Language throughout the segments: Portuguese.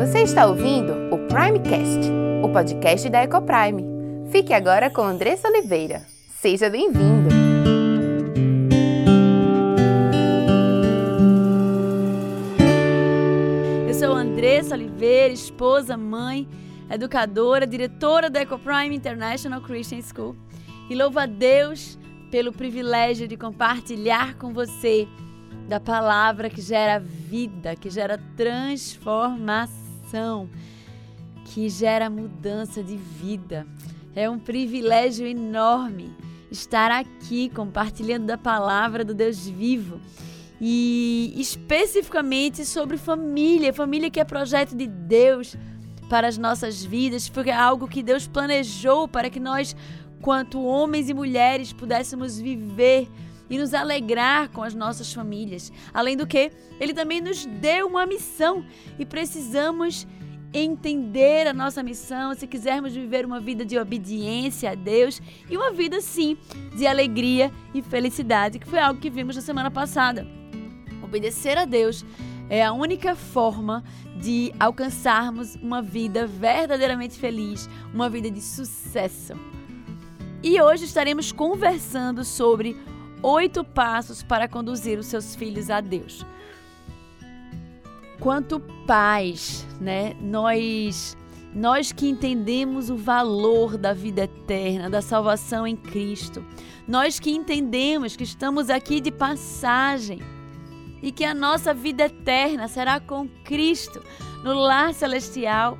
Você está ouvindo o Primecast, o podcast da Ecoprime. Fique agora com Andressa Oliveira. Seja bem-vindo! Eu sou Andressa Oliveira, esposa, mãe, educadora, diretora da Ecoprime International Christian School. E louvo a Deus pelo privilégio de compartilhar com você da palavra que gera vida, que gera transformação, que gera mudança de vida. É um privilégio enorme estar aqui compartilhando da palavra do Deus vivo e especificamente sobre família, família que é projeto de Deus para as nossas vidas, porque é algo que Deus planejou para que nós, quanto homens e mulheres, pudéssemos viver e nos alegrar com as nossas famílias. Além do que, ele também nos deu uma missão e precisamos entender a nossa missão se quisermos viver uma vida de obediência a Deus e uma vida, sim, de alegria e felicidade, que foi algo que vimos na semana passada. Obedecer a Deus é a única forma de alcançarmos uma vida verdadeiramente feliz, uma vida de sucesso. E hoje estaremos conversando sobre oito passos para conduzir os seus filhos a Deus. Quanto pais, né? Nós nós que entendemos o valor da vida eterna, da salvação em Cristo, nós que entendemos que estamos aqui de passagem e que a nossa vida eterna será com Cristo no lar celestial,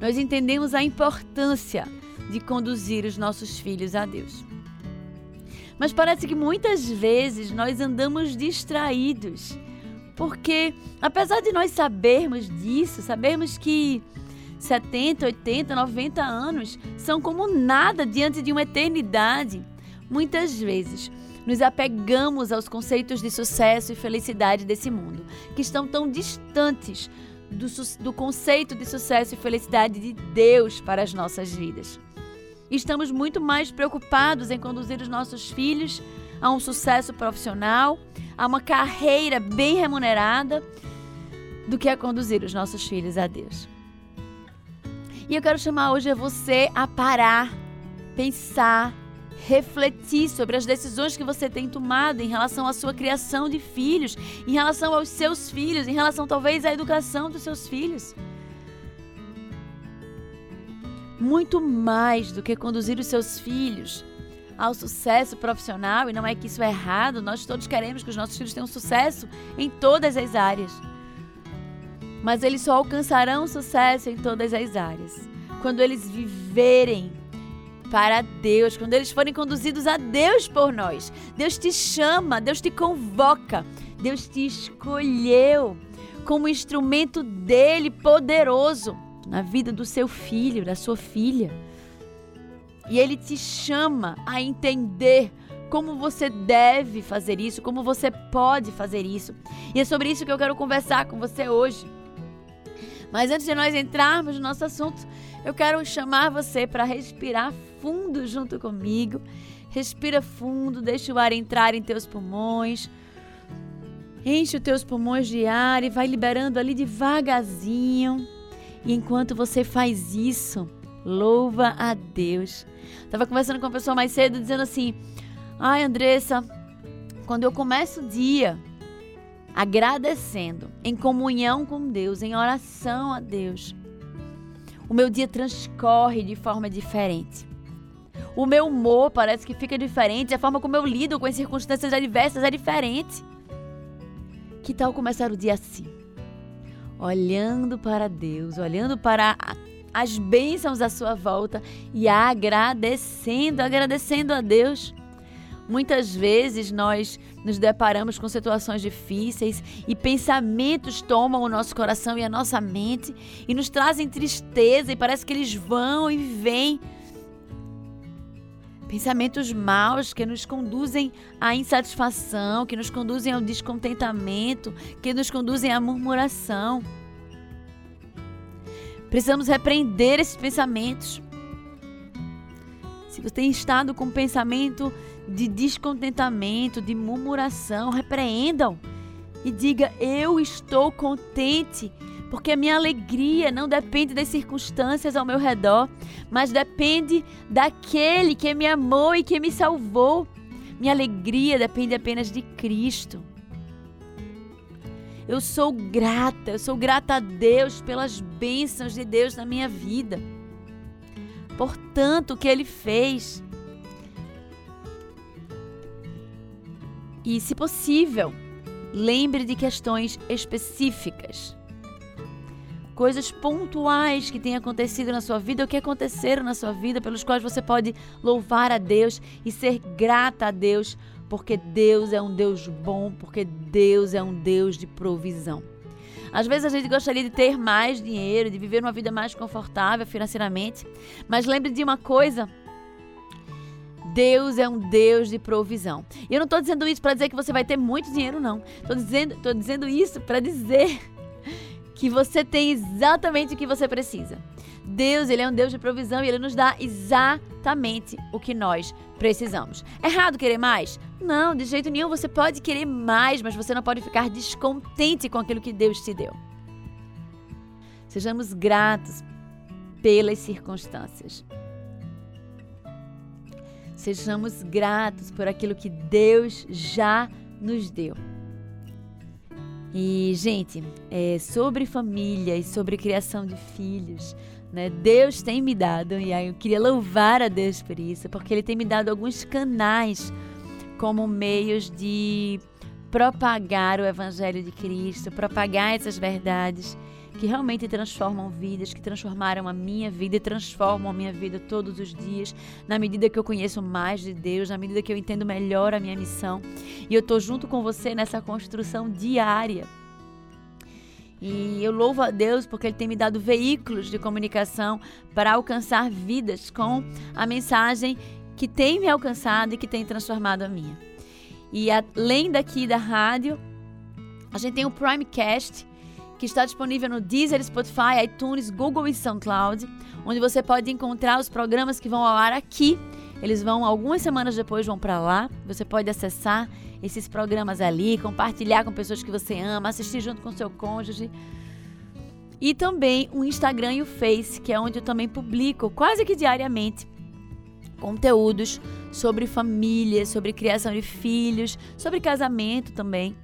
nós entendemos a importância de conduzir os nossos filhos a Deus. Mas parece que muitas vezes nós andamos distraídos. Porque, apesar de nós sabermos disso, sabermos que 70, 80, 90 anos são como nada diante de uma eternidade, muitas vezes nos apegamos aos conceitos de sucesso e felicidade desse mundo, que estão tão distantes do, do conceito de sucesso e felicidade de Deus para as nossas vidas. Estamos muito mais preocupados em conduzir os nossos filhos a um sucesso profissional, a uma carreira bem remunerada, do que a conduzir os nossos filhos a Deus. E eu quero chamar hoje você a parar, pensar, refletir sobre as decisões que você tem tomado em relação à sua criação de filhos, em relação aos seus filhos, em relação talvez à educação dos seus filhos muito mais do que conduzir os seus filhos ao sucesso profissional, e não é que isso é errado, nós todos queremos que os nossos filhos tenham sucesso em todas as áreas. Mas eles só alcançarão sucesso em todas as áreas quando eles viverem para Deus, quando eles forem conduzidos a Deus por nós. Deus te chama, Deus te convoca, Deus te escolheu como instrumento dele poderoso na vida do seu filho, da sua filha. E ele te chama a entender como você deve fazer isso, como você pode fazer isso. E é sobre isso que eu quero conversar com você hoje. Mas antes de nós entrarmos no nosso assunto, eu quero chamar você para respirar fundo junto comigo. Respira fundo, deixa o ar entrar em teus pulmões. Enche os teus pulmões de ar e vai liberando ali devagarzinho. E enquanto você faz isso, louva a Deus. Tava conversando com uma pessoa mais cedo dizendo assim: "Ai, Andressa, quando eu começo o dia agradecendo, em comunhão com Deus, em oração a Deus, o meu dia transcorre de forma diferente. O meu humor parece que fica diferente, a forma como eu lido com as circunstâncias adversas é diferente. Que tal começar o dia assim? Olhando para Deus, olhando para as bênçãos à sua volta e agradecendo, agradecendo a Deus. Muitas vezes nós nos deparamos com situações difíceis e pensamentos tomam o nosso coração e a nossa mente e nos trazem tristeza e parece que eles vão e vêm. Pensamentos maus que nos conduzem à insatisfação, que nos conduzem ao descontentamento, que nos conduzem à murmuração. Precisamos repreender esses pensamentos. Se você tem estado com pensamento de descontentamento, de murmuração, repreendam e diga: Eu estou contente, porque a minha alegria não depende das circunstâncias ao meu redor, mas depende daquele que me amou e que me salvou. Minha alegria depende apenas de Cristo. Eu sou grata, eu sou grata a Deus pelas bênçãos de Deus na minha vida. Portanto, o que Ele fez. E, se possível, lembre de questões específicas. Coisas pontuais que têm acontecido na sua vida ou que aconteceram na sua vida, pelos quais você pode louvar a Deus e ser grata a Deus porque Deus é um Deus bom, porque Deus é um Deus de provisão. Às vezes a gente gostaria de ter mais dinheiro, de viver uma vida mais confortável financeiramente, mas lembre de uma coisa: Deus é um Deus de provisão. E eu não estou dizendo isso para dizer que você vai ter muito dinheiro, não. Estou dizendo, dizendo isso para dizer que você tem exatamente o que você precisa. Deus, ele é um Deus de provisão e ele nos dá exatamente o que nós precisamos. É errado querer mais? Não, de jeito nenhum. Você pode querer mais, mas você não pode ficar descontente com aquilo que Deus te deu. Sejamos gratos pelas circunstâncias. Sejamos gratos por aquilo que Deus já nos deu. E, gente, é, sobre família e sobre criação de filhos, né? Deus tem me dado, e aí eu queria louvar a Deus por isso, porque Ele tem me dado alguns canais como meios de propagar o Evangelho de Cristo, propagar essas verdades que realmente transformam vidas, que transformaram a minha vida e transformam a minha vida todos os dias, na medida que eu conheço mais de Deus, na medida que eu entendo melhor a minha missão. E eu estou junto com você nessa construção diária. E eu louvo a Deus porque Ele tem me dado veículos de comunicação para alcançar vidas com a mensagem que tem me alcançado e que tem transformado a minha. E além daqui da rádio, a gente tem o Primecast, que está disponível no Deezer, Spotify, iTunes, Google e SoundCloud, onde você pode encontrar os programas que vão ao ar aqui. Eles vão algumas semanas depois vão para lá. Você pode acessar esses programas ali, compartilhar com pessoas que você ama, assistir junto com seu cônjuge. E também o Instagram e o Face, que é onde eu também publico quase que diariamente conteúdos sobre família, sobre criação de filhos, sobre casamento também.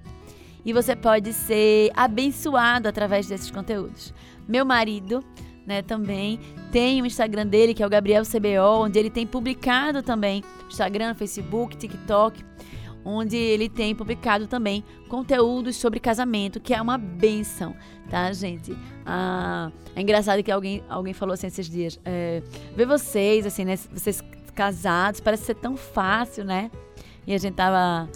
E você pode ser abençoado através desses conteúdos. Meu marido, né, também tem o Instagram dele, que é o Gabriel CBO, onde ele tem publicado também Instagram, Facebook, TikTok onde ele tem publicado também conteúdos sobre casamento, que é uma benção, tá, gente? Ah, é engraçado que alguém, alguém falou assim esses dias, é, ver vocês, assim, né, vocês casados, parece ser tão fácil, né? E a gente tava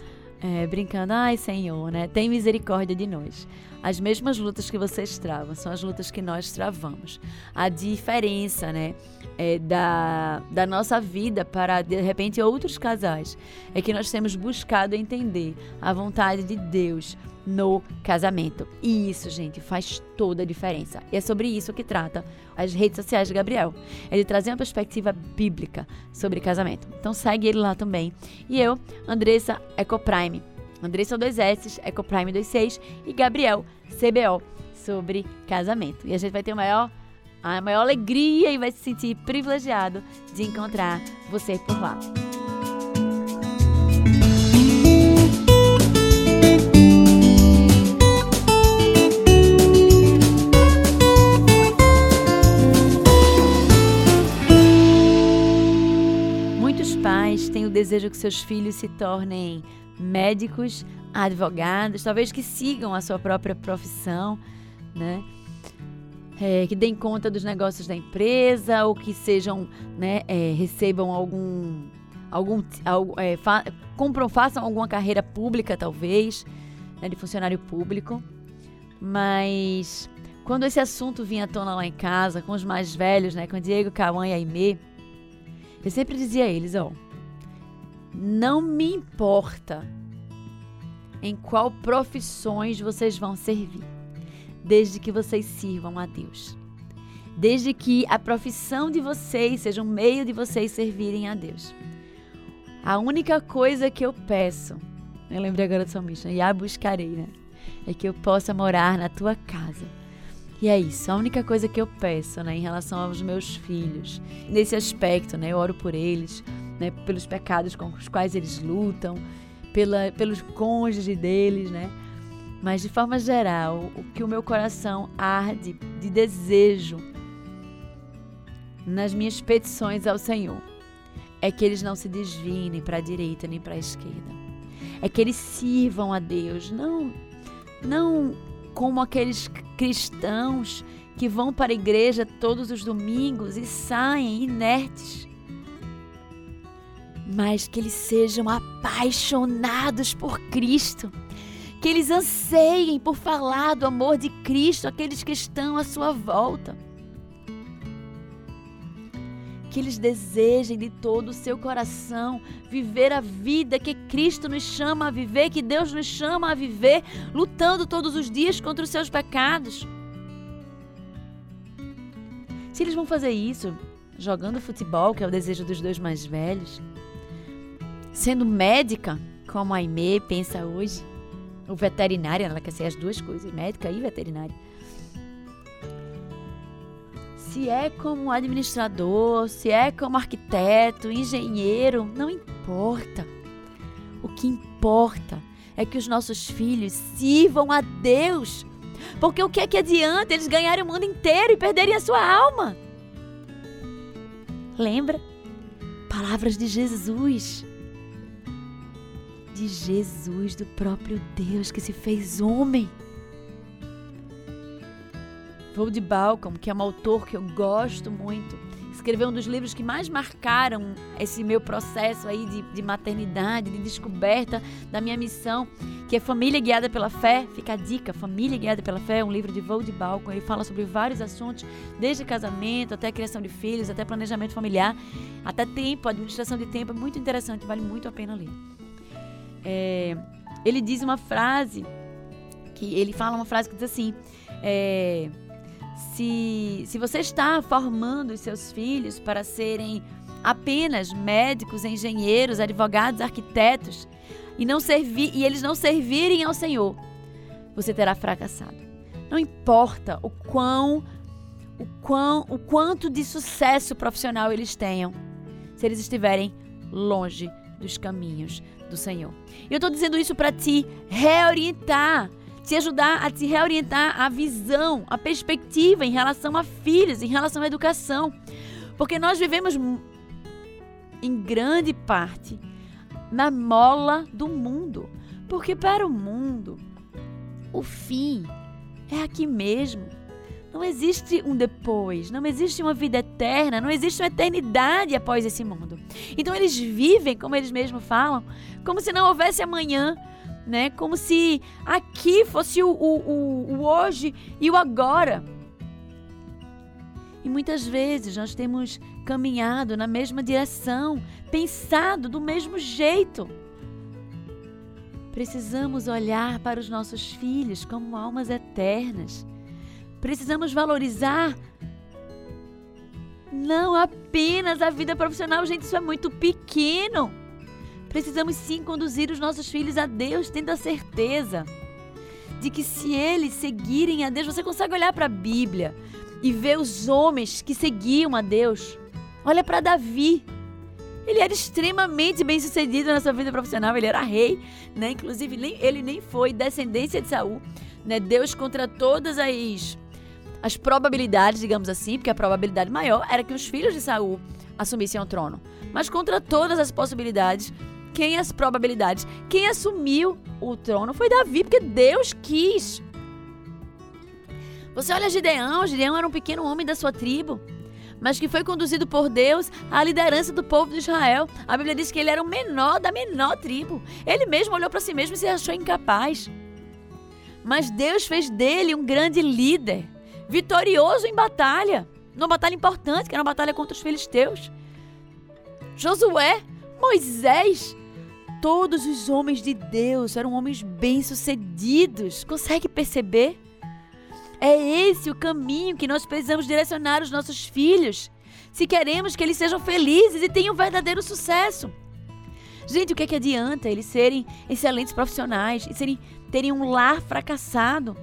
é, brincando, ai Senhor, né? Tem misericórdia de nós. As mesmas lutas que vocês travam são as lutas que nós travamos. A diferença, né, é da, da nossa vida para, de repente, outros casais é que nós temos buscado entender a vontade de Deus no casamento. E isso, gente, faz toda a diferença. E é sobre isso que trata as redes sociais de Gabriel. Ele trazer uma perspectiva bíblica sobre casamento. Então segue ele lá também. E eu, Andressa Ecoprime Andressa 2S, Ecoprime 26 e Gabriel CBO sobre casamento. E a gente vai ter a maior, a maior alegria e vai se sentir privilegiado de encontrar você por lá. O desejo que seus filhos se tornem médicos, advogados, talvez que sigam a sua própria profissão, né? É, que deem conta dos negócios da empresa ou que sejam, né, é, recebam algum, algum, é, fa, compram, façam alguma carreira pública talvez, né, de funcionário público, mas quando esse assunto vinha à tona lá em casa com os mais velhos, né, com Diego, Cauã e Aimee, eu sempre dizia a eles, ó, não me importa em qual profissões vocês vão servir, desde que vocês sirvam a Deus. Desde que a profissão de vocês seja um meio de vocês servirem a Deus. A única coisa que eu peço, eu lembrei agora do salmista, e a buscarei, né? É que eu possa morar na tua casa E é isso, a única coisa que eu peço, né, em relação aos meus filhos, nesse aspecto, né, eu oro por eles, né, pelos pecados com os quais eles lutam, pela, pelos cônjuges deles, né, mas de forma geral, o que o meu coração arde de desejo nas minhas petições ao Senhor é que eles não se desviem nem para a direita nem para a esquerda. É que eles sirvam a Deus, não não como aqueles cristãos que vão para a igreja todos os domingos e saem inertes. Mas que eles sejam apaixonados por Cristo que eles anseiem por falar do amor de Cristo àqueles que estão à sua volta. Que eles desejem de todo o seu coração viver a vida que Cristo nos chama a viver, que Deus nos chama a viver, lutando todos os dias contra os seus pecados. Se eles vão fazer isso jogando futebol, que é o desejo dos dois mais velhos, sendo médica, como a Aimee pensa hoje, o veterinário, ela quer ser as duas coisas, médica e veterinária. Se é como administrador, se é como arquiteto, engenheiro, não importa. O que importa é que os nossos filhos sirvam a Deus. Porque o que é que adianta eles ganharem o mundo inteiro e perderem a sua alma? Lembra? Palavras de Jesus de Jesus, do próprio Deus que se fez homem. Vold Balcom, que é um autor que eu gosto muito, escreveu um dos livros que mais marcaram esse meu processo aí de, de maternidade, de descoberta da minha missão, que é Família Guiada pela Fé. Fica a dica, Família Guiada pela Fé, é um livro de Vold Balcom. Ele fala sobre vários assuntos, desde casamento até criação de filhos, até planejamento familiar, até tempo, administração de tempo. É muito interessante, vale muito a pena ler é, ele diz uma frase que ele fala uma frase que diz assim: é, se, se você está formando os seus filhos para serem apenas médicos, engenheiros, advogados, arquitetos e não servir e eles não servirem ao Senhor, você terá fracassado. Não importa o quão o quão o quanto de sucesso profissional eles tenham, se eles estiverem longe dos caminhos do Senhor. Eu estou dizendo isso para te reorientar, te ajudar a te reorientar a visão, a perspectiva em relação a filhos, em relação à educação. Porque nós vivemos em grande parte na mola do mundo. Porque para o mundo, o fim é aqui mesmo. Não existe um depois, não existe uma vida eterna, não existe uma eternidade após esse mundo. Então eles vivem, como eles mesmos falam, como se não houvesse amanhã, né? Como se aqui fosse o, o, o, hoje e o agora. E muitas vezes nós temos caminhado na mesma direção, pensado do mesmo jeito. Precisamos olhar para os nossos filhos como almas eternas Precisamos valorizar não apenas a vida profissional, gente, isso é muito pequeno. Precisamos sim conduzir os nossos filhos a Deus, tendo a certeza de que se eles seguirem a Deus, você consegue olhar para a Bíblia e ver os homens que seguiam a Deus. Olha para Davi. Ele era extremamente bem sucedido na sua vida profissional, ele era rei, né? Inclusive, ele nem foi descendência de Saul, né? Deus contra todas as as probabilidades, digamos assim, porque a probabilidade maior era que os filhos de Saul assumissem o trono. Mas contra todas as possibilidades, quem as probabilidades, quem assumiu o trono foi Davi, porque Deus quis. Você olha Gideão, Gideão era um pequeno homem da sua tribo, mas que foi conduzido por Deus à liderança do povo de Israel. A Bíblia diz que ele era o menor da menor tribo. Ele mesmo olhou para si mesmo e se achou incapaz. Mas Deus fez dele um grande líder vitorioso em batalha, numa batalha importante, que era uma batalha contra os filisteus. Josué, Moisés, todos os homens de Deus eram homens bem-sucedidos. Consegue perceber? É esse o caminho que nós precisamos direcionar os nossos filhos, se queremos que eles sejam felizes e tenham verdadeiro sucesso. Gente, o que, é que adianta eles serem excelentes profissionais e serem, terem um lar fracassado?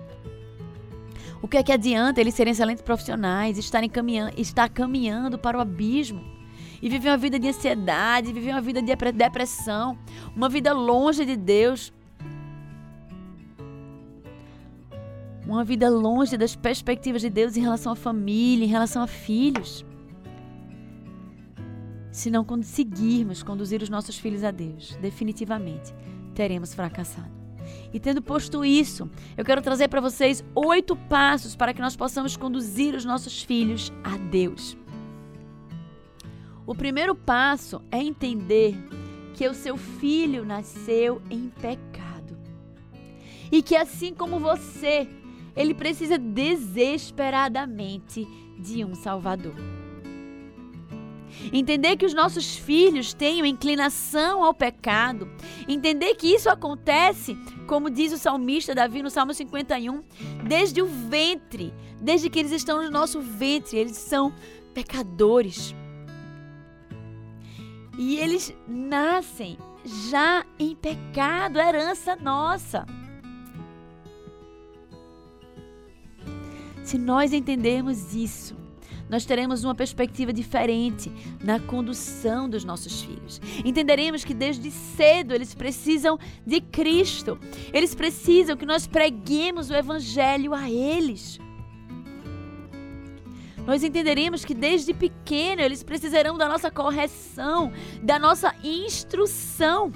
O que é que adianta eles serem excelentes profissionais, estarem caminhando, estar caminhando para o abismo e viver uma vida de ansiedade, viver uma vida de depressão, uma vida longe de Deus? Uma vida longe das perspectivas de Deus em relação à família, em relação a filhos. Se não conseguirmos conduzir os nossos filhos a Deus, definitivamente teremos fracassado. E tendo posto isso, eu quero trazer para vocês oito passos para que nós possamos conduzir os nossos filhos a Deus. O primeiro passo é entender que o seu filho nasceu em pecado. E que assim como você, ele precisa desesperadamente de um Salvador. Entender que os nossos filhos têm inclinação ao pecado. Entender que isso acontece, como diz o salmista Davi no Salmo 51, desde o ventre, desde que eles estão no nosso ventre, eles são pecadores. E eles nascem já em pecado, herança nossa. Se nós entendermos isso, nós teremos uma perspectiva diferente na condução dos nossos filhos. Entenderemos que desde cedo eles precisam de Cristo. Eles precisam que nós preguemos o Evangelho a eles. Nós entenderemos que desde pequeno eles precisarão da nossa correção, da nossa instrução.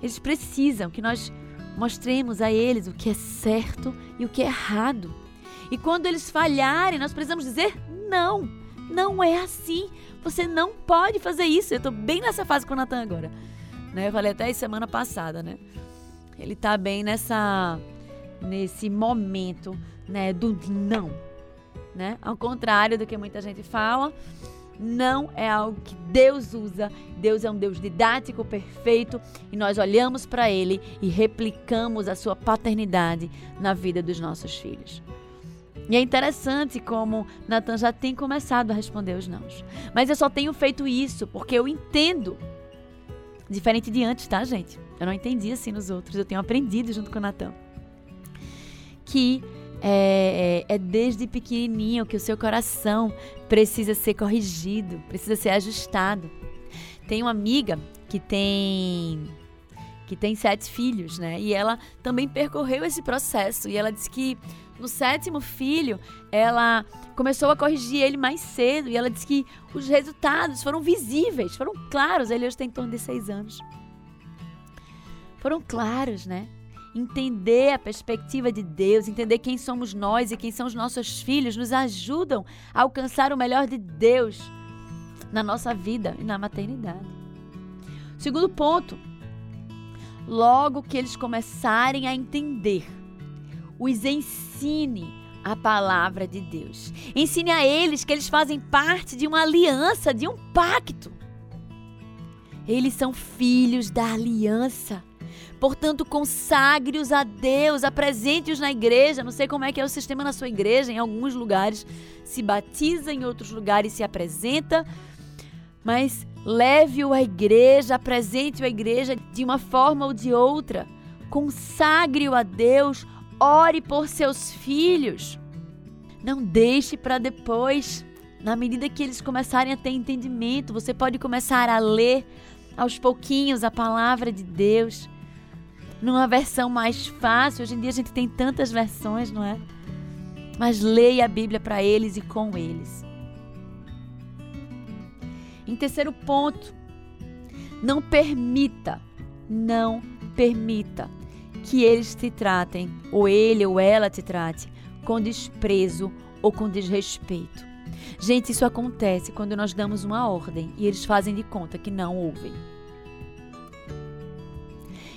Eles precisam que nós mostremos a eles o que é certo e o que é errado. E quando eles falharem, nós precisamos dizer não. Não é assim. Você não pode fazer isso. Eu tô bem nessa fase com o Natan agora. Né? Eu falei até semana passada, né? Ele tá bem nessa nesse momento, né, do não, né? Ao contrário do que muita gente fala, não é algo que Deus usa. Deus é um Deus didático, perfeito, e nós olhamos para ele e replicamos a sua paternidade na vida dos nossos filhos. E é interessante como Natan já tem começado a responder os nãos. Mas eu só tenho feito isso porque eu entendo. Diferente de antes, tá, gente? Eu não entendi assim nos outros. Eu tenho aprendido junto com o Natan. Que é, é, é, desde pequenininho que o seu coração precisa ser corrigido, precisa ser ajustado. Tem uma amiga que tem que tem sete filhos, né? E ela também percorreu esse processo. E ela disse que no sétimo filho, ela começou a corrigir ele mais cedo. E ela disse que os resultados foram visíveis, foram claros. Ele hoje tem em torno de seis anos. Foram claros, né? Entender a perspectiva de Deus, entender quem somos nós e quem são os nossos filhos, nos ajudam a alcançar o melhor de Deus na nossa vida e na maternidade. Segundo ponto, logo que eles começarem a entender, os ensine a palavra de Deus. Ensine a eles que eles fazem parte de uma aliança, de um pacto. Eles são filhos da aliança. Portanto, consagre-os a Deus, apresente-os na igreja. Não sei como é que é o sistema na sua igreja, em alguns lugares se batiza, em outros lugares se apresenta. Mas Leve-o à igreja, apresente-o à igreja de uma forma ou de outra. Consagre-o a Deus, ore por seus filhos. Não deixe para depois. Na medida que eles começarem a ter entendimento, você pode começar a ler aos pouquinhos a palavra de Deus. Numa versão mais fácil, hoje em dia a gente tem tantas versões, não é? Mas leia a Bíblia para eles e com eles. Em terceiro ponto, não permita, não permita que eles te tratem, ou ele ou ela te trate, com desprezo ou com desrespeito. Gente, isso acontece quando nós damos uma ordem e eles fazem de conta que não ouvem.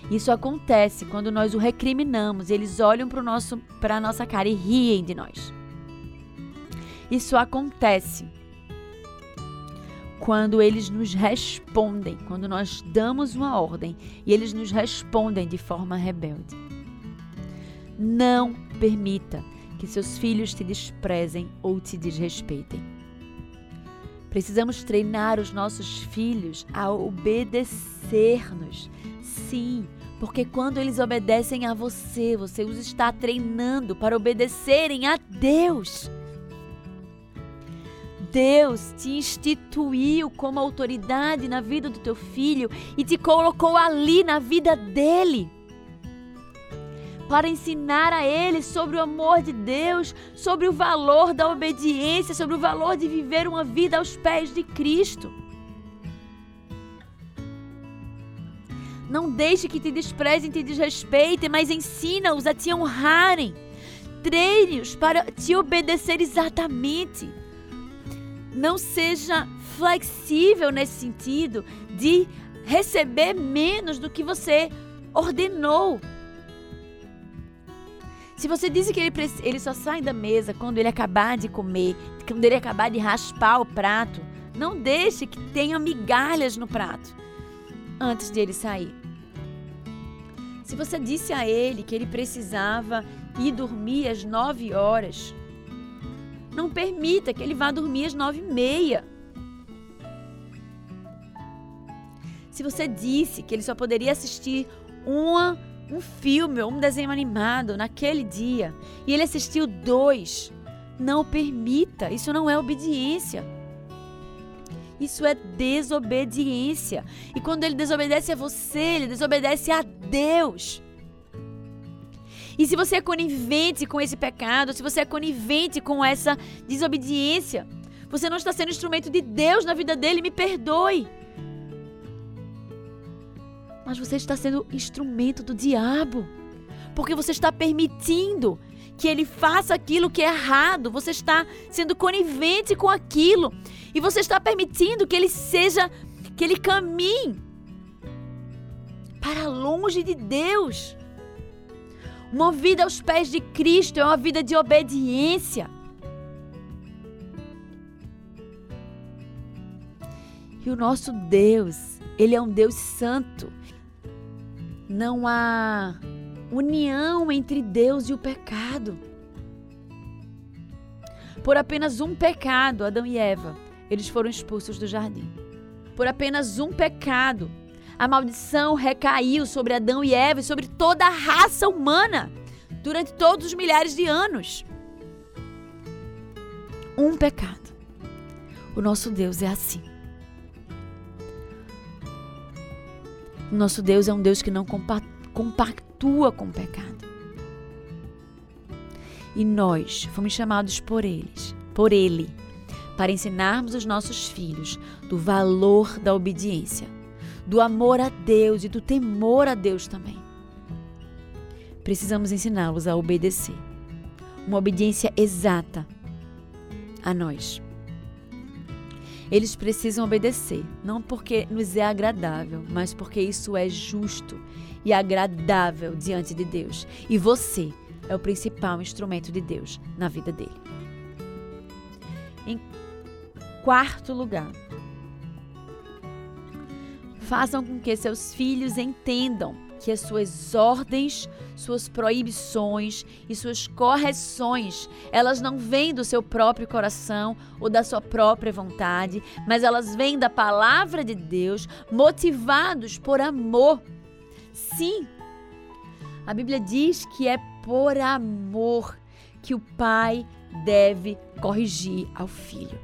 Isso acontece quando nós o recriminamos e eles olham para a nossa cara e riem de nós. Isso acontece quando eles nos respondem, quando nós damos uma ordem e eles nos respondem de forma rebelde. Não permita que seus filhos te desprezem ou te desrespeitem. Precisamos treinar os nossos filhos a obedecer-nos. Sim, Porque quando eles obedecem a você, você os está treinando para obedecerem a Deus. Deus te instituiu como autoridade na vida do teu filho e te colocou ali na vida dele para ensinar a ele sobre o amor de Deus, sobre o valor da obediência, sobre o valor de viver uma vida aos pés de Cristo. Não deixe que te desprezem, te desrespeitem, mas ensina-os a te honrarem. Treine-os para te obedecer exatamente. Não seja flexível nesse sentido de receber menos do que você ordenou. Se você disse que ele, ele só sai da mesa quando ele acabar de comer, quando ele acabar de raspar o prato, não deixe que tenha migalhas no prato antes de ele sair. Se você disse a ele que ele precisava ir dormir às nove horas, não permita que ele vá dormir às nove e meia. Se você disse que ele só poderia assistir uma, um filme ou um desenho animado naquele dia e ele assistiu dois, não permita. Isso não é obediência. Isso é desobediência. E quando ele desobedece a você, ele desobedece a Deus. E se você é conivente com esse pecado, se você é conivente com essa desobediência, você não está sendo instrumento de Deus na vida dele, me perdoe. Mas você está sendo instrumento do diabo. Porque você está permitindo que ele faça aquilo que é errado, você está sendo conivente com aquilo e você está permitindo que ele seja, que ele caminhe para longe de Deus. Uma vida aos pés de Cristo é uma vida de obediência. E o nosso Deus, ele é um Deus santo. Não há união entre Deus e o pecado. Por apenas um pecado, Adão e Eva, eles foram expulsos do jardim. Por apenas um pecado, a maldição recaiu sobre Adão e Eva e sobre toda a raça humana durante todos os milhares de anos. Um pecado. O nosso Deus é assim. O nosso Deus é um Deus que não compactua com o pecado. E nós fomos chamados por eles, por ele, para ensinarmos os nossos filhos do valor da obediência, do amor a Deus e do temor a Deus também. Precisamos ensiná-los a obedecer. Uma obediência exata a nós. Eles precisam obedecer, não porque nos é agradável, mas porque isso é justo e agradável diante de Deus. E você é o principal instrumento de Deus na vida dele. Em quarto lugar, façam com que seus filhos entendam que as suas ordens, suas proibições e suas correções, elas não vêm do seu próprio coração ou da sua própria vontade, mas elas vêm da palavra de Deus, motivados por amor. Sim, a Bíblia diz que é por amor que o pai deve corrigir ao filho.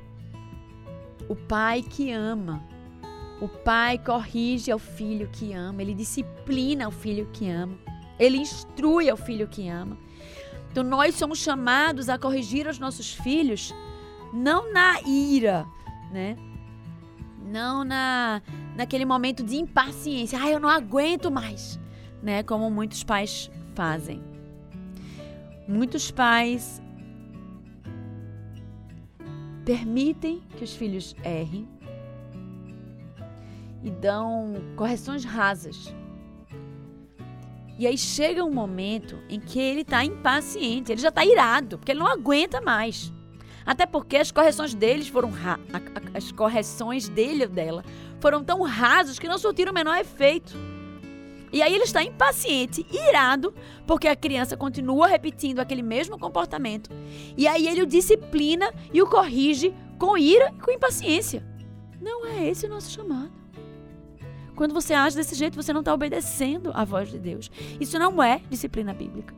O pai que ama o pai corrige ao filho que ama, ele disciplina ao filho que ama, ele instrui ao filho que ama. Então nós somos chamados a corrigir os nossos filhos não na ira, né? Não na naquele momento de impaciência. Ah, eu não aguento mais, né? Como muitos pais fazem. Muitos pais permitem que os filhos errem, e dão correções rasas. E aí chega um momento em que ele está impaciente, ele já está irado, porque ele não aguenta mais. Até porque as correções deles foram as correções dele ou dela foram tão rasas que não surtiram o menor efeito. E aí ele está impaciente, irado, porque a criança continua repetindo aquele mesmo comportamento. E aí ele o disciplina e o corrige com ira e com impaciência. Não é esse o nosso chamado. Quando você age desse jeito, você não está obedecendo à voz de Deus. Isso não é disciplina bíblica.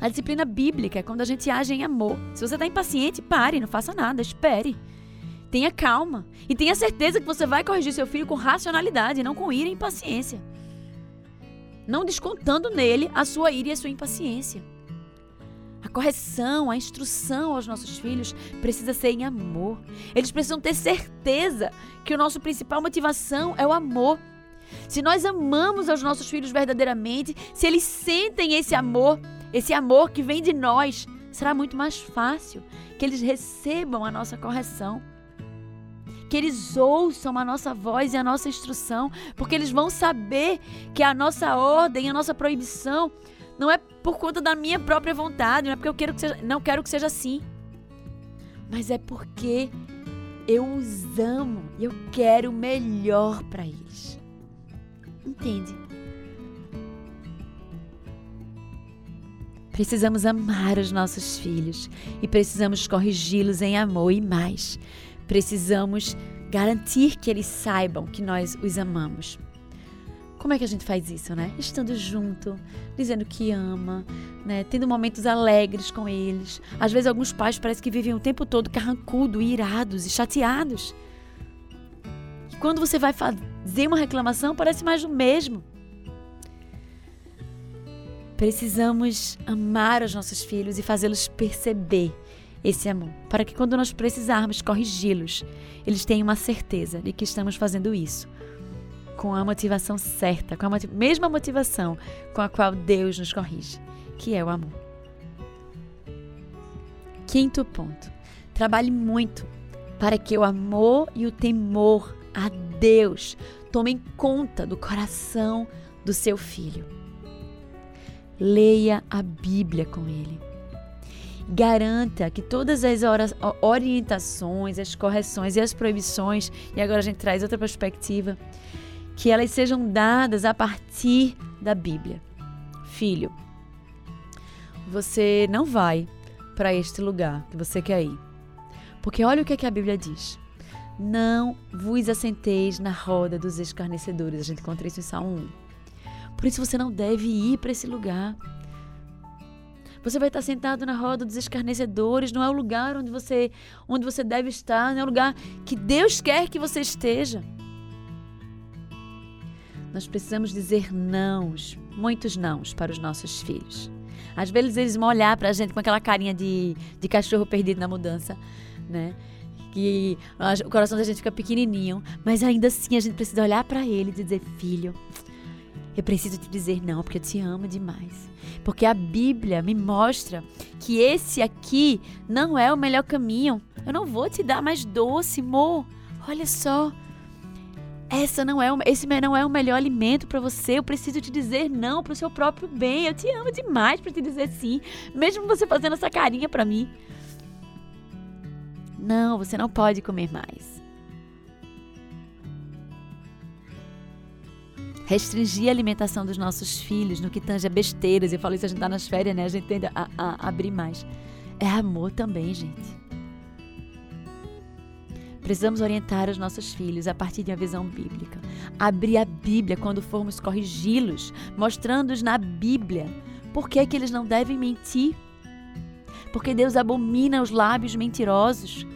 A disciplina bíblica é quando a gente age em amor. Se você está impaciente, pare, não faça nada, espere. Tenha calma. E tenha certeza que você vai corrigir seu filho com racionalidade, não com ira e impaciência. Não descontando nele a sua ira e a sua impaciência. A correção, a instrução aos nossos filhos precisa ser em amor. Eles precisam ter certeza que o nosso principal motivação é o amor. Se nós amamos aos nossos filhos verdadeiramente, se eles sentem esse amor, esse amor que vem de nós, será muito mais fácil que eles recebam a nossa correção. Que eles ouçam a nossa voz e a nossa instrução, porque eles vão saber que a nossa ordem, a nossa proibição não é por conta da minha própria vontade, não é porque eu quero que seja, não quero que seja assim. Mas é porque eu os amo e eu quero o melhor para eles. Entende? Precisamos amar os nossos filhos e precisamos corrigi-los em amor e mais. Precisamos garantir que eles saibam que nós os amamos. Como é que a gente faz isso, né? Estando junto, dizendo que ama, né? Tendo momentos alegres com eles. Às vezes alguns pais parecem que vivem o tempo todo carrancudo, irados e chateados. E quando você vai fazer uma reclamação, parece mais do mesmo. Precisamos amar os nossos filhos e fazê-los perceber esse amor, para que quando nós precisarmos corrigi-los, eles tenham uma certeza de que estamos fazendo isso com a motivação certa, com a motiv mesma motivação com a qual Deus nos corrige, que é o amor. Quinto ponto: trabalhe muito para que o amor e o temor a Deus tomem conta do coração do seu filho. Leia a Bíblia com ele. Garanta que todas as orientações, as correções e as proibições, e agora a gente traz outra perspectiva, que elas sejam dadas a partir da Bíblia. Filho, você não vai para este lugar que você quer ir. Porque olha o que, é que a Bíblia diz. Não vos assenteis na roda dos escarnecedores. A gente encontra isso em Salmo 1. Por isso você não deve ir para esse lugar. Você vai estar sentado na roda dos escarnecedores, não é o lugar onde você, onde você deve estar, não é o lugar que Deus quer que você esteja. Nós precisamos dizer nãos, muitos nãos para os nossos filhos. Às vezes eles vão olhar para a gente com aquela carinha de, de cachorro perdido na mudança, né? Que o coração da gente fica pequenininho, mas ainda assim a gente precisa olhar para ele e dizer: Filho, eu preciso te dizer não, porque eu te amo demais. Porque a Bíblia me mostra que esse aqui não é o melhor caminho. Eu não vou te dar mais doce, amor. Olha só. Essa não é o, esse não é o melhor alimento para você. Eu preciso te dizer não para o seu próprio bem. Eu te amo demais para te dizer sim, mesmo você fazendo essa carinha para mim. Não, você não pode comer mais. restringir a alimentação dos nossos filhos no que tange a besteiras. Eu falo isso, a gente tá nas férias, né? A gente tende a, a, a abrir mais. É amor também, gente. Precisamos orientar os nossos filhos a partir de uma visão bíblica. Abrir a Bíblia quando formos corrigi-los, mostrando-os na Bíblia por que, é que eles não devem mentir. Porque Deus abomina os lábios mentirosos.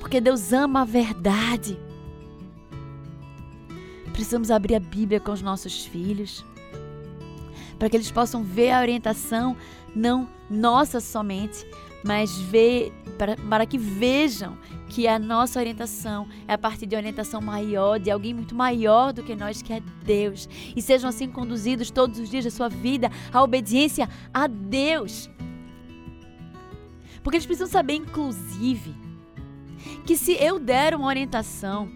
Porque Deus ama a verdade. Precisamos abrir a Bíblia com os nossos filhos, para que eles possam ver a orientação, não nossa somente, mas ver, para, para que vejam que a nossa orientação é a partir de orientação maior, de alguém muito maior do que nós, que é Deus. E sejam assim conduzidos todos os dias da sua vida à obediência a Deus. Porque eles precisam saber, inclusive, que se eu der uma orientação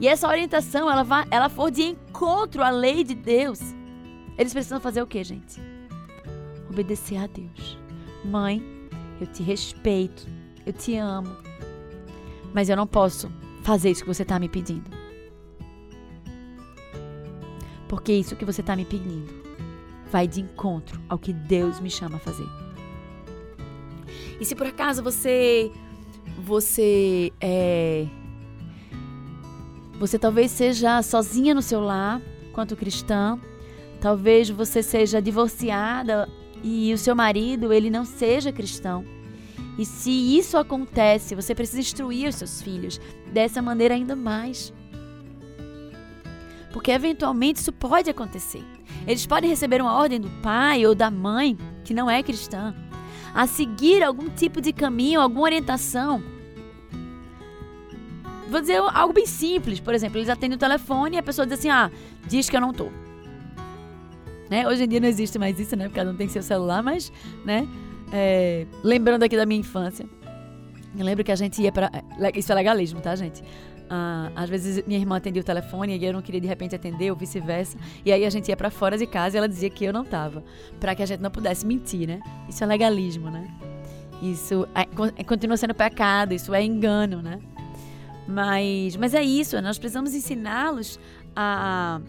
e essa orientação ela, vai, ela for de encontro à lei de Deus, eles precisam fazer o que, gente? Obedecer a Deus. Mãe, eu te respeito, eu te amo, mas eu não posso fazer isso que você está me pedindo. Porque isso que você está me pedindo vai de encontro ao que Deus me chama a fazer. E se por acaso você você é, Você talvez seja sozinha no seu lar, quanto cristã. Talvez você seja divorciada e o seu marido, ele não seja cristão. E se isso acontece, você precisa instruir os seus filhos dessa maneira ainda mais. Porque eventualmente isso pode acontecer. Eles podem receber uma ordem do pai ou da mãe, que não é cristã, a seguir algum tipo de caminho, alguma orientação. Vou dizer algo bem simples, por exemplo, eles atendem o telefone e a pessoa diz assim: ah, diz que eu não tô. Né? Hoje em dia não existe mais isso, né? Porque cada um tem seu celular, mas, né? É, lembrando aqui da minha infância. Eu lembro que a gente ia para Isso é legalismo, tá, gente? Ah, às vezes minha irmã atendia o telefone e eu não queria de repente atender, ou vice-versa. E aí a gente ia para fora de casa e ela dizia que eu não tava. para que a gente não pudesse mentir, né? Isso é legalismo, né? Isso é, é, continua sendo pecado, isso é engano, né? Mas, mas é isso, nós precisamos ensiná-los a,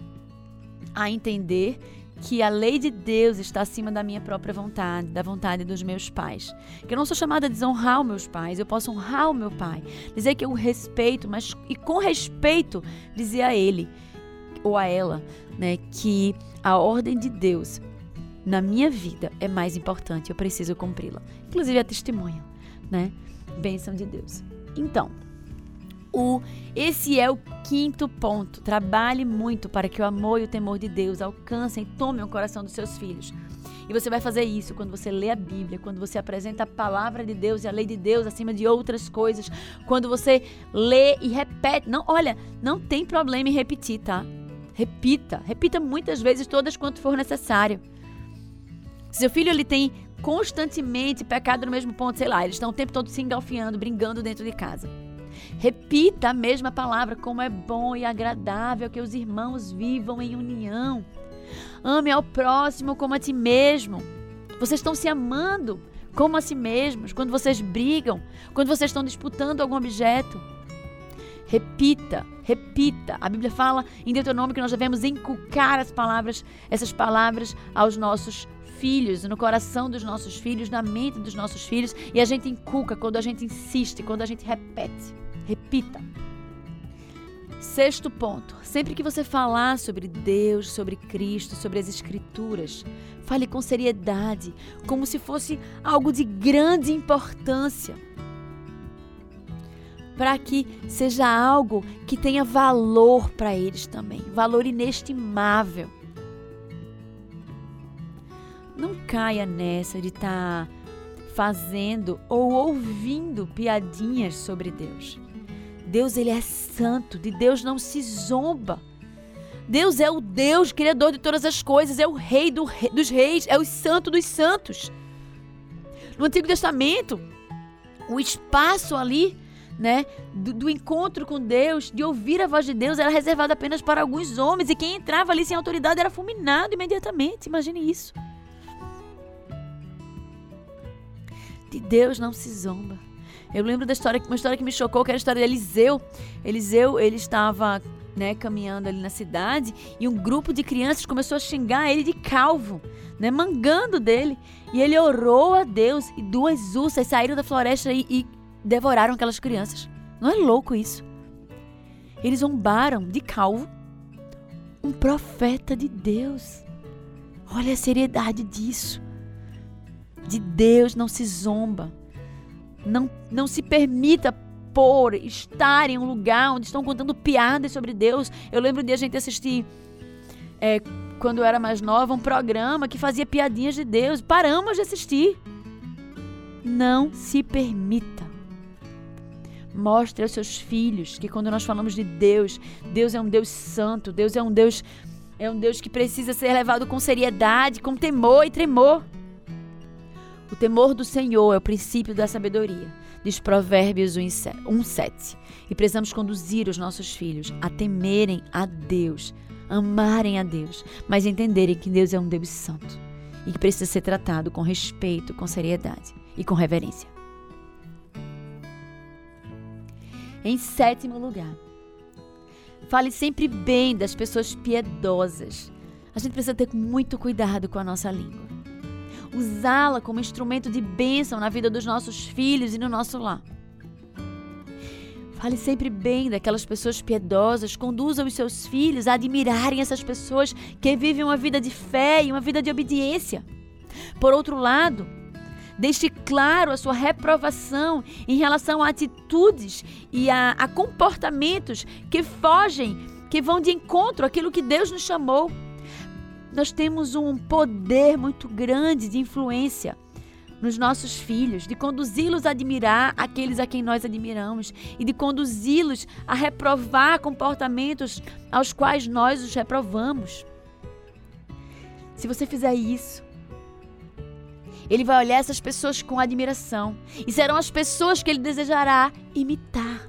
a entender que a lei de Deus está acima da minha própria vontade, da vontade dos meus pais. Que eu não sou chamada a desonrar os meus pais, eu posso honrar o meu pai. Dizer que eu respeito, mas e com respeito dizer a ele ou a ela, né, que a ordem de Deus na minha vida é mais importante, eu preciso cumpri-la. Inclusive a testemunha, né? Bênção de Deus. Então, o esse é o quinto ponto. Trabalhe muito para que o amor e o temor de Deus alcancem e tomem o coração dos seus filhos. E você vai fazer isso quando você lê a Bíblia, quando você apresenta a palavra de Deus e a lei de Deus acima de outras coisas, quando você lê e repete. Não, olha, não tem problema em repetir, tá? Repita, repita muitas vezes, todas quanto for necessário. Se seu filho ele tem constantemente pecado no mesmo ponto, sei lá, eles estão o tempo todo se engalfiando, brincando dentro de casa. Repita a mesma palavra, como é bom e agradável que os irmãos vivam em união. Ame ao próximo como a ti mesmo. Vocês estão se amando como a si mesmos quando vocês brigam, quando vocês estão disputando algum objeto. Repita, repita. A Bíblia fala em Deuteronômio que nós devemos inculcar as palavras, essas palavras aos nossos filhos, no coração dos nossos filhos, na mente dos nossos filhos, e a gente inculca quando a gente insiste, quando a gente repete. Repita. Sexto ponto: sempre que você falar sobre Deus, sobre Cristo, sobre as Escrituras, fale com seriedade, como se fosse algo de grande importância. Para que seja algo que tenha valor para eles também, valor inestimável. Não caia nessa de estar tá fazendo ou ouvindo piadinhas sobre Deus. Deus ele é santo, de Deus não se zomba. Deus é o Deus criador de todas as coisas, é o rei do, dos reis, é o santo dos santos. No Antigo Testamento, o espaço ali, né, do, do, encontro com Deus, de ouvir a voz de Deus, era reservado apenas para alguns homens e quem entrava ali sem autoridade era fulminado imediatamente. Imagine isso. De Deus não se zomba. Eu lembro da história, uma história que me chocou, que era a história de Eliseu. Eliseu, ele estava né, caminhando ali na cidade e um grupo de crianças começou a xingar ele de calvo, né, mangando dele. E ele orou a Deus e duas ursas saíram da floresta e, e devoraram aquelas crianças. Não é louco isso? Eles zombaram de calvo um profeta de Deus. Olha a seriedade disso. De Deus não se zomba. Não, não se permita por estar em um lugar onde estão contando piadas sobre Deus. Eu lembro de a gente assistir, é, quando eu era mais nova, um programa que fazia piadinhas de Deus. Paramos de assistir. Não se permita. Mostre aos seus filhos que quando nós falamos de Deus, Deus é um Deus santo, Deus é um Deus é um Deus que precisa ser levado com seriedade, com temor e tremor. O temor do Senhor é o princípio da sabedoria, diz Provérbios 1,7. E precisamos conduzir os nossos filhos a temerem a Deus, amarem a Deus, mas entenderem que Deus é um Deus santo e que precisa ser tratado com respeito, com seriedade e com reverência. Em sétimo lugar, fale sempre bem das pessoas piedosas. A gente precisa ter muito cuidado com a nossa língua usá-la como instrumento de bênção na vida dos nossos filhos e no nosso lar. Fale sempre bem daquelas pessoas piedosas, conduza os seus filhos a admirarem essas pessoas que vivem uma vida de fé e uma vida de obediência. Por outro lado, deixe claro a sua reprovação em relação a atitudes e a, a comportamentos que fogem, que vão de encontro àquilo que Deus nos chamou. Nós temos um poder muito grande de influência nos nossos filhos, de conduzi-los a admirar aqueles a quem nós admiramos e de conduzi-los a reprovar comportamentos aos quais nós os reprovamos. Se você fizer isso, ele vai olhar essas pessoas com admiração e serão as pessoas que ele desejará imitar.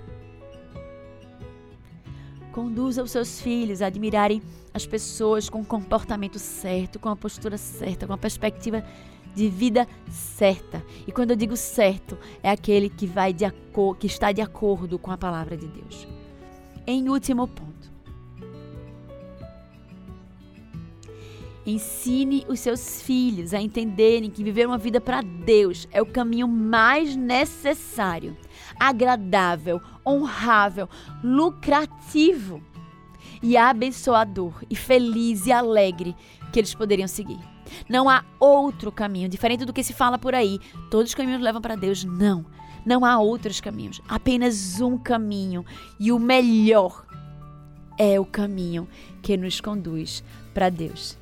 Conduza os seus filhos a admirarem as pessoas com o comportamento certo, com a postura certa, com a perspectiva de vida certa. E quando eu digo certo, é aquele que vai de que está de acordo com a palavra de Deus. Em último ponto, Ensine os seus filhos a entenderem que viver uma vida para Deus é o caminho mais necessário, agradável, honrável, lucrativo e abençoador e feliz e alegre que eles poderiam seguir. Não há outro caminho, diferente do que se fala por aí. Todos os caminhos levam para Deus. Não. Não há outros caminhos. Apenas um caminho. E o melhor é o caminho que nos conduz para Deus.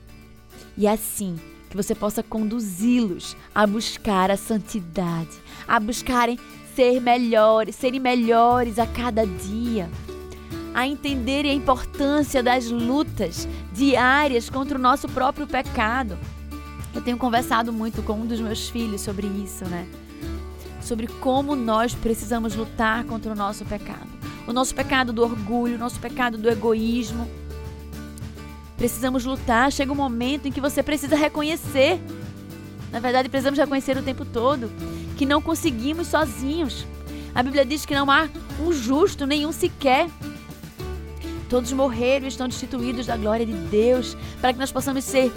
E é assim que você possa conduzi-los a buscar a santidade, a buscarem ser melhores, serem melhores a cada dia, a entenderem a importância das lutas diárias contra o nosso próprio pecado. Eu tenho conversado muito com um dos meus filhos sobre isso, né? Sobre como nós precisamos lutar contra o nosso pecado. O nosso pecado do orgulho, o nosso pecado do egoísmo. Precisamos lutar. Chega um momento em que você precisa reconhecer. Na verdade, precisamos reconhecer o tempo todo que não conseguimos sozinhos. A Bíblia diz que não há um justo, nenhum sequer. Todos morreram e estão destituídos da glória de Deus. Para que nós possamos ser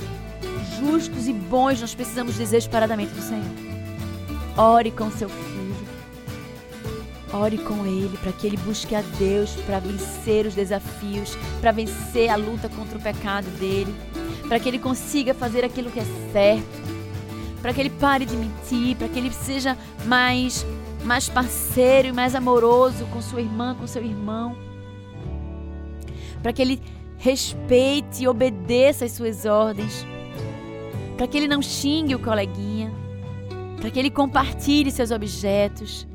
justos e bons, nós precisamos desesperadamente do Senhor. Ore com seu filho. Ore com ele para que ele busque a Deus para vencer os desafios, para vencer a luta contra o pecado dele, para que ele consiga fazer aquilo que é certo, para que ele pare de mentir, para que ele seja mais mais parceiro e mais amoroso com sua irmã, com seu irmão, para que ele respeite e obedeça as suas ordens para que ele não xingue o coleguinha, para que ele compartilhe seus objetos.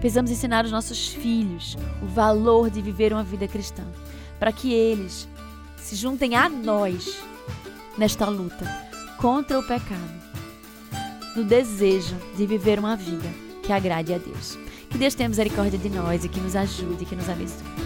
Precisamos ensinar os nossos filhos o valor de viver uma vida cristã, para que eles se juntem a nós nesta luta contra o pecado, no desejo de viver uma vida que agrade a Deus. Que Deus tenha misericórdia de nós e que nos ajude, que nos abençoe.